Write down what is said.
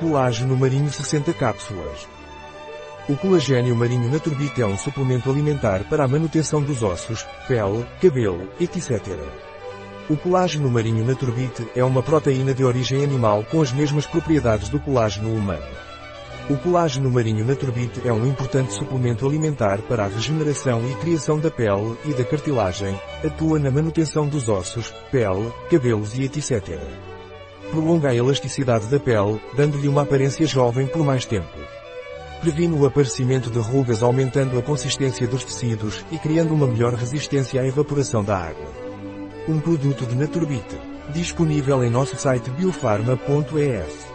Colágeno marinho 60 cápsulas. O colagênio marinho Naturbit é um suplemento alimentar para a manutenção dos ossos, pele, cabelo, etc. O colágeno marinho Naturbit é uma proteína de origem animal com as mesmas propriedades do colágeno humano. O colágeno marinho Naturbit é um importante suplemento alimentar para a regeneração e criação da pele e da cartilagem, atua na manutenção dos ossos, pele, cabelos e etc. Prolonga a elasticidade da pele, dando-lhe uma aparência jovem por mais tempo. Previne o aparecimento de rugas aumentando a consistência dos tecidos e criando uma melhor resistência à evaporação da água. Um produto de Naturbit. Disponível em nosso site biofarma.es.